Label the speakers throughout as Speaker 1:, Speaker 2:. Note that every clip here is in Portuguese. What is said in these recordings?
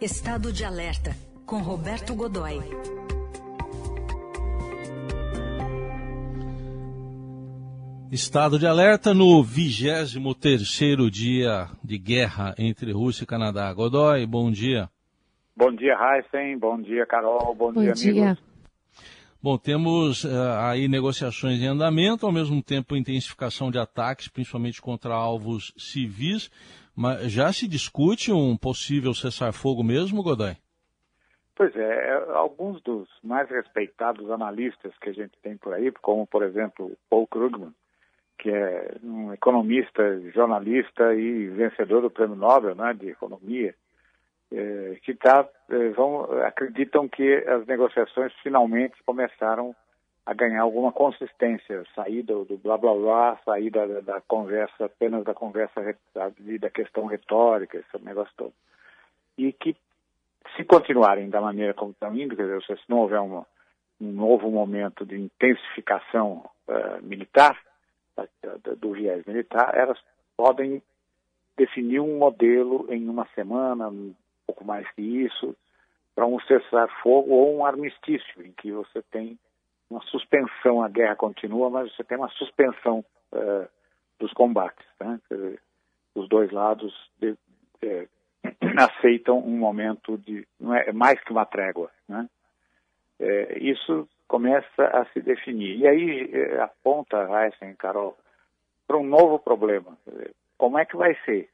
Speaker 1: Estado de Alerta, com Roberto Godoy.
Speaker 2: Estado de alerta no 23º dia de guerra entre Rússia e Canadá. Godoy, bom dia.
Speaker 3: Bom dia, Heisen. Bom dia, Carol. Bom,
Speaker 4: bom
Speaker 3: dia,
Speaker 4: dia,
Speaker 3: amigos.
Speaker 2: Bom, temos uh, aí negociações em andamento, ao mesmo tempo intensificação de ataques, principalmente contra alvos civis. Mas já se discute um possível cessar-fogo mesmo, Godoy?
Speaker 3: Pois é, é, alguns dos mais respeitados analistas que a gente tem por aí, como por exemplo Paul Krugman, que é um economista, jornalista e vencedor do Prêmio Nobel né, de Economia, é, que tá, é, vão, acreditam que as negociações finalmente começaram a ganhar alguma consistência, sair do, do blá blá blá, sair da, da, conversa, apenas da conversa da, da questão retórica, esse negócio todo. E que se continuarem da maneira como estão indo, quer dizer, se não houver um novo momento de intensificação uh, militar, do viés militar, elas podem definir um modelo em uma semana, um pouco mais que isso, para um cessar-fogo ou um armistício, em que você tem uma suspensão, a guerra continua, mas você tem uma suspensão uh, dos combates. Né? Dizer, os dois lados de, de, aceitam um momento de. não é, é mais que uma trégua. Né? É, isso começa a se definir. E aí é, aponta Heisen, Carol, para um novo problema. Como é que vai ser?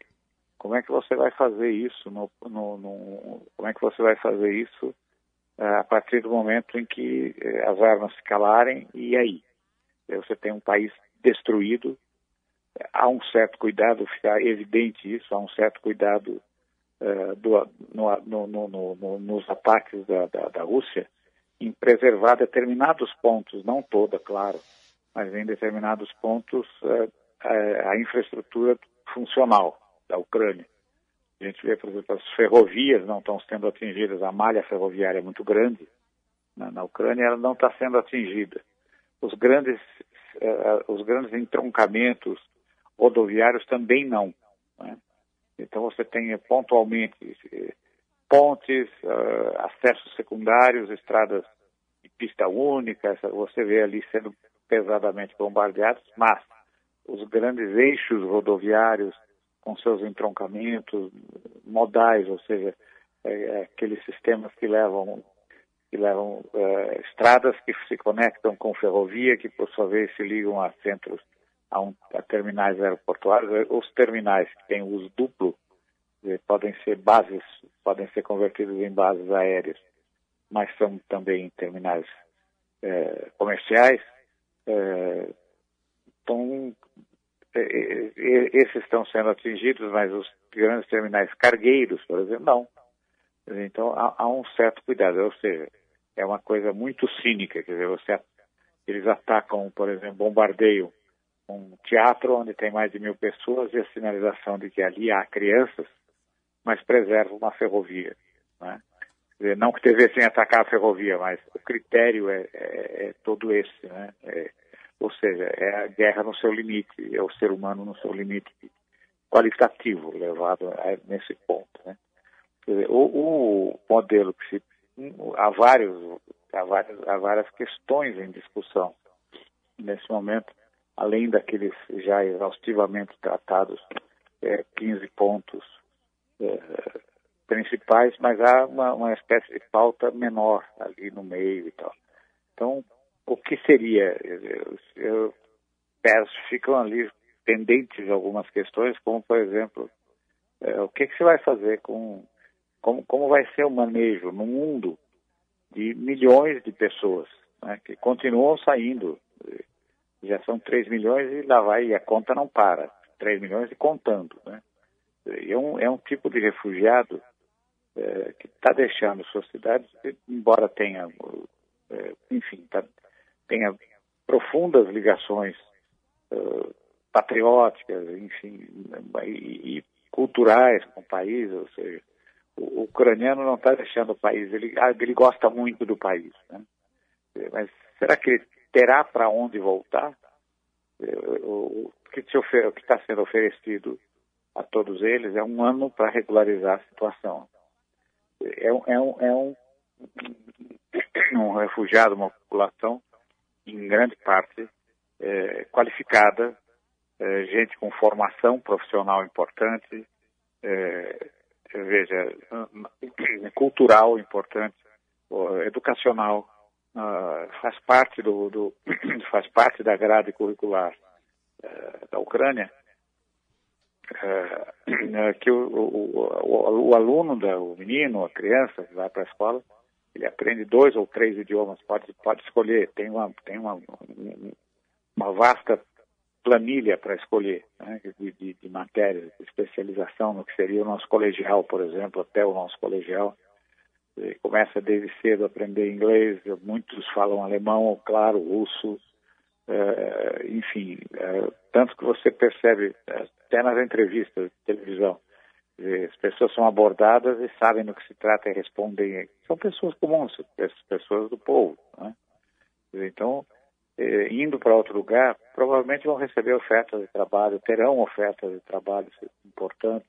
Speaker 3: Como é que você vai fazer isso? No, no, no, como é que você vai fazer isso a partir do momento em que eh, as armas se calarem, e aí? Você tem um país destruído, há um certo cuidado, fica evidente isso, há um certo cuidado uh, do, no, no, no, nos ataques da, da, da, Rússia em preservar determinados pontos, não toda, claro, mas em determinados pontos uh, a, a infraestrutura funcional da Ucrânia. A gente vê, por exemplo, as ferrovias não estão sendo atingidas, a malha ferroviária é muito grande na, na Ucrânia, ela não está sendo atingida. Os grandes, uh, os grandes entroncamentos rodoviários também não. Né? Então você tem pontualmente eh, pontes, uh, acessos secundários, estradas de pista única, você vê ali sendo pesadamente bombardeados, mas os grandes eixos rodoviários com seus entroncamentos modais, ou seja, é, é, aqueles sistemas que levam que levam é, estradas que se conectam com ferrovia, que por sua vez se ligam a centros, a, um, a terminais aeroportuários. É, os terminais que têm uso duplo podem ser bases, podem ser convertidos em bases aéreas, mas são também terminais é, comerciais. É, então, esses estão sendo atingidos, mas os grandes terminais cargueiros, por exemplo, não. Então há, há, um certo cuidado, ou seja, é uma coisa muito cínica, quer dizer, você, eles atacam, por exemplo, bombardeiam um teatro onde tem mais de mil pessoas e a sinalização de que ali há crianças, mas preservam uma ferrovia. Né? Dizer, não que devessem atacar a ferrovia, mas o critério é, é, é todo esse, né? É, ou seja, é a guerra no seu limite, é o ser humano no seu limite qualitativo levado a, nesse ponto. Né? Dizer, o, o, modelo que se. Há, vários, há, várias, há várias questões em discussão nesse momento, além daqueles já exaustivamente tratados, é, 15 pontos é, principais, mas há uma, uma espécie de pauta menor ali no meio e tal. Então, o que seria? Eu peço, ficam ali pendentes algumas questões, como por exemplo, é, o que, que você vai fazer com como, como vai ser o manejo no mundo de milhões de pessoas né, que continuam saindo. Já são 3 milhões e lá vai, e a conta não para. 3 milhões e contando. Né? É, um, é um tipo de refugiado é, que está deixando suas cidades, embora tenha, é, enfim, tá, tenha profundas ligações uh, patrióticas, enfim, e, e, culturais com o país, ou seja, o, o ucraniano não está deixando o país, ele, ah, ele gosta muito do país, né? mas será que ele terá para onde voltar? O, o que está sendo oferecido a todos eles é um ano para regularizar a situação. é, é, um, é um, um refugiado, uma população em grande parte é, qualificada, é, gente com formação profissional importante, é, veja, cultural importante, educacional, uh, faz parte do, do, faz parte da grade curricular uh, da Ucrânia, uh, que o, o, o, o, aluno, da, o menino, a criança que vai para a escola, ele aprende dois ou três idiomas, pode, pode escolher, tem uma, tem uma, uma vasta planilha para escolher né, de, de, de matérias, de especialização no que seria o nosso colegial, por exemplo, até o nosso colegial. Ele começa desde cedo a aprender inglês, muitos falam alemão, claro, russo, é, enfim, é, tanto que você percebe até nas entrevistas de televisão, as pessoas são abordadas e sabem do que se trata e respondem. São pessoas comuns, pessoas do povo. Né? Então, eh, indo para outro lugar, provavelmente vão receber ofertas de trabalho, terão ofertas de trabalho importantes.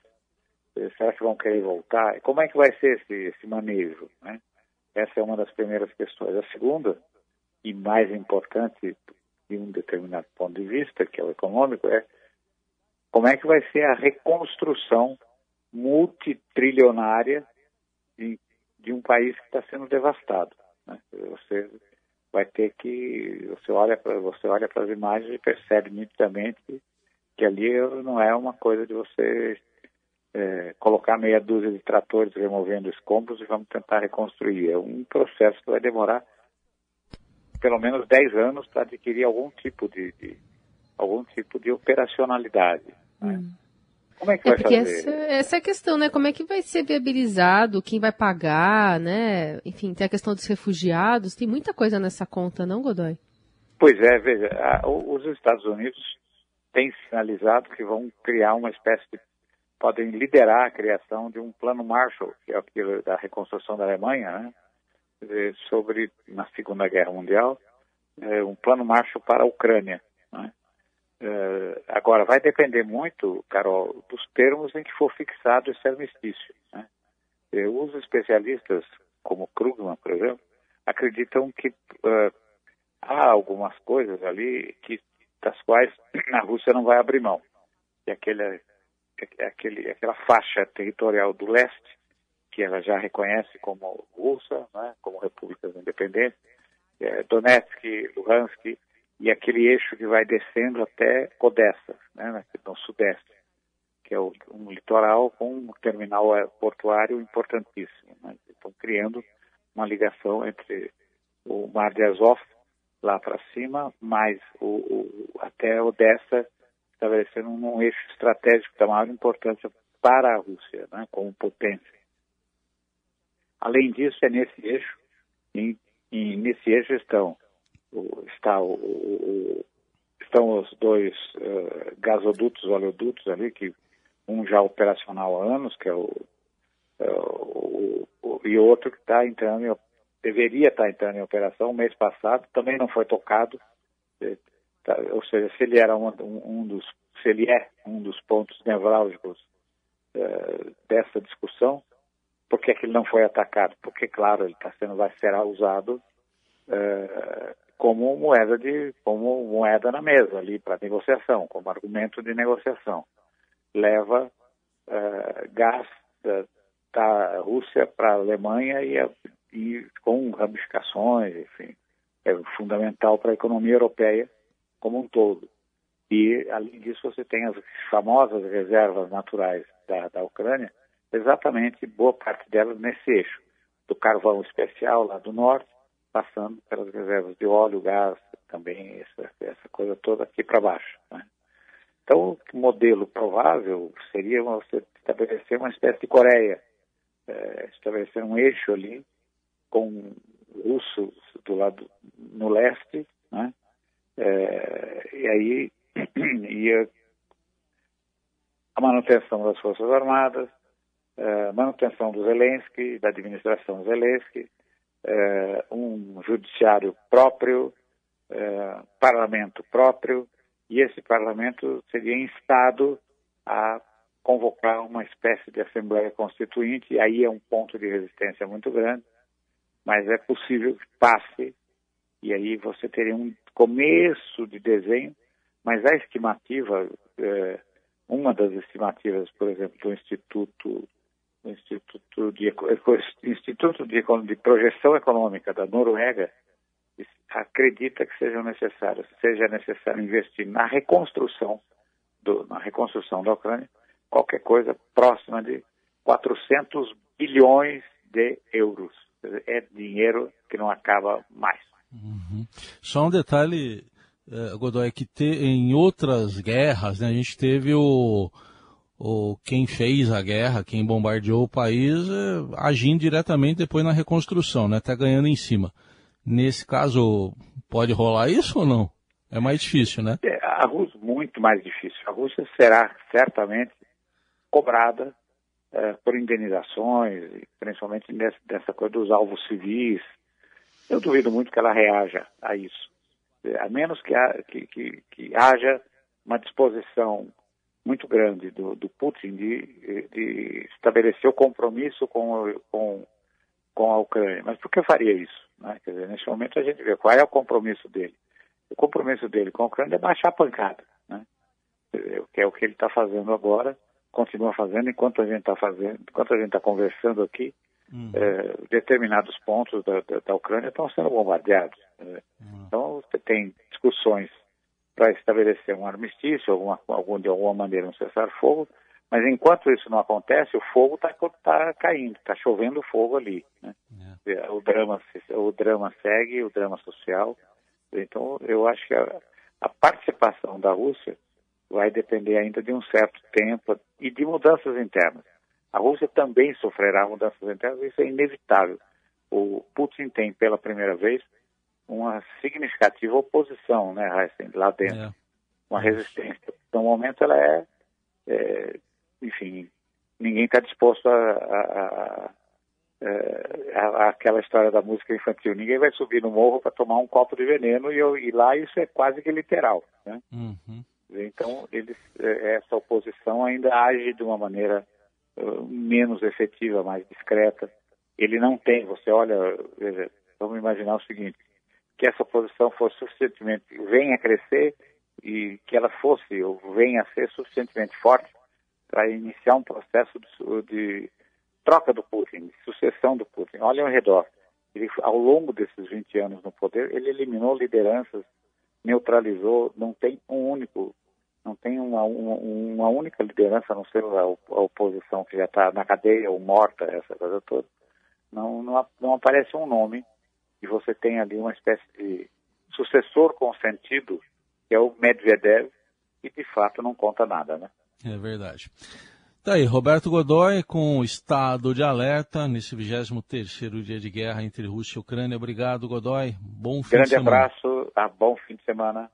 Speaker 3: Eh, será que vão querer voltar? Como é que vai ser esse, esse manejo? Né? Essa é uma das primeiras questões. A segunda, e mais importante de um determinado ponto de vista, que é o econômico, é como é que vai ser a reconstrução multitrilionária de, de um país que está sendo devastado. Né? Você vai ter que você olha para você olha para as imagens e percebe nitidamente que ali não é uma coisa de você é, colocar meia dúzia de tratores removendo escombros e vamos tentar reconstruir. É um processo que vai demorar pelo menos 10 anos para adquirir algum tipo de, de, algum tipo de operacionalidade. Né? Hum. Como é que é vai fazer?
Speaker 4: Essa, essa é a questão, né? Como é que vai ser viabilizado? Quem vai pagar, né? Enfim, tem a questão dos refugiados. Tem muita coisa nessa conta, não, Godoy?
Speaker 3: Pois é, veja, a, os Estados Unidos têm sinalizado que vão criar uma espécie de podem liderar a criação de um plano Marshall, que é aquilo da reconstrução da Alemanha, né? sobre na Segunda Guerra Mundial, é, um plano Marshall para a Ucrânia. Né? Uh, agora, vai depender muito, Carol, dos termos em que for fixado esse armistício. Né? Uh, os especialistas, como Krugman, por exemplo, acreditam que uh, há algumas coisas ali que, das quais a Rússia não vai abrir mão. E aquele, aquele, aquela faixa territorial do leste, que ela já reconhece como russa, né, como repúblicas independentes, é, Donetsk, Luhansk, e aquele eixo que vai descendo até Odessa, né, no sudeste, que é um litoral com um terminal portuário importantíssimo. Né? Estão criando uma ligação entre o Mar de Azov, lá para cima, mais o, o, até Odessa, estabelecendo um, eixo estratégico da maior importância para a Rússia, né, como potência. Além disso, é nesse eixo, nesse eixo estão está o, o, estão os dois uh, gasodutos, oleodutos ali, que um já operacional há anos, que é o, uh, e outro que está entrando em, deveria estar tá entrando em operação mês passado, também não foi tocado, eh, tá, ou seja, se ele era um, um, dos, se ele é um dos pontos nevrálgicos uh, dessa discussão, por que, é que ele não foi atacado? Porque, claro, ele está sendo, vai ser usado uh, como moeda de como moeda na mesa ali para negociação, como argumento de negociação. Leva uh, gás da, da Rússia para a Alemanha e, e, com ramificações, enfim, é fundamental para a economia europeia como um todo. E, além disso, você tem as famosas reservas naturais da, da Ucrânia, exatamente boa parte delas nesse eixo, do carvão especial lá do norte, passando pelas reservas de óleo, gás, também essa, essa coisa toda aqui para baixo. Né? Então, o modelo provável seria você estabelecer uma espécie de Coreia, é, estabelecer um eixo ali com russos do lado no leste, né? É, e aí ia a manutenção das Forças Armadas, a é, manutenção do Zelensky, da administração Zelensky, é, um judiciário próprio, é, parlamento próprio, e esse parlamento seria instado a convocar uma espécie de Assembleia Constituinte, e aí é um ponto de resistência muito grande, mas é possível que passe, e aí você teria um começo de desenho, mas a estimativa, é, uma das estimativas, por exemplo, do Instituto, Instituto, de, Instituto de, de Projeção Econômica da Noruega, acredita que seja necessário, seja necessário investir na reconstrução, do, na reconstrução da Ucrânia, qualquer coisa próxima de 400 bilhões de euros. É dinheiro que não acaba mais.
Speaker 2: Uhum. Só um detalhe, uh, Godoy, que te, em outras guerras, né, a gente teve o, o quem fez a guerra, quem bombardeou o país, uh, agindo diretamente depois na reconstrução, né, tá ganhando em cima. Nesse caso, pode rolar isso ou não? É mais difícil, né?
Speaker 3: É, a Rússia, muito mais difícil. A Rússia será certamente cobrada é, por indenizações, principalmente nessa, nessa coisa dos alvos civis. Eu duvido muito que ela reaja a isso. É, a menos que, que, que, que haja uma disposição muito grande do, do Putin de, de, estabelecer o compromisso com, com, com a Ucrânia. Mas por que faria isso? Né? Quer dizer, nesse momento a gente vê qual é o compromisso dele. O compromisso dele com a Ucrânia é baixar a pancada, né? que é o que ele está fazendo agora, continua fazendo enquanto a gente está fazendo, enquanto a gente está conversando aqui, uhum. é, determinados pontos da, da, da, Ucrânia estão sendo bombardeados. Né? Uhum. Então você tem discussões para estabelecer um armistício, alguma, algum, de alguma maneira um cessar-fogo, mas enquanto isso não acontece, o fogo está tá caindo, está chovendo fogo ali. Né? É. O, drama, o drama segue, o drama social. Então, eu acho que a, a participação da Rússia vai depender ainda de um certo tempo e de mudanças internas. A Rússia também sofrerá mudanças internas, isso é inevitável. O Putin tem, pela primeira vez, uma significativa oposição, né, Heisen, lá dentro. É. Uma resistência. No momento ela é, é enfim, ninguém está disposto a, a, a, aquela história da música infantil. Ninguém vai subir no morro para tomar um copo de veneno e, eu, e, lá isso é quase que literal. Né? Uhum. Então, eles, é, essa oposição ainda age de uma maneira uh, menos efetiva, mais discreta. Ele não tem, você olha, veja, vamos imaginar o seguinte, que essa oposição fosse suficientemente, venha a crescer e que ela fosse ou venha a ser suficientemente forte para iniciar um processo de, de, troca do Putin, de sucessão do Putin. Olha ao redor. Ele, ao longo desses 20 anos no poder, ele eliminou lideranças, neutralizou, não tem um único, não tem uma, uma, uma única liderança, a não ser a, a oposição que já está na cadeia ou morta, essa coisa toda. Não, não, não aparece um nome e você tem ali uma espécie de sucessor consentido, que é o Medvedev, e de fato não conta nada, né?
Speaker 2: É verdade. Tá aí, Roberto Godoy com o estado de alerta nesse 23º dia de guerra entre Rússia e Ucrânia. Obrigado, Godoy. Bom fim
Speaker 3: Grande
Speaker 2: de semana.
Speaker 3: Grande abraço, tá? bom fim de semana.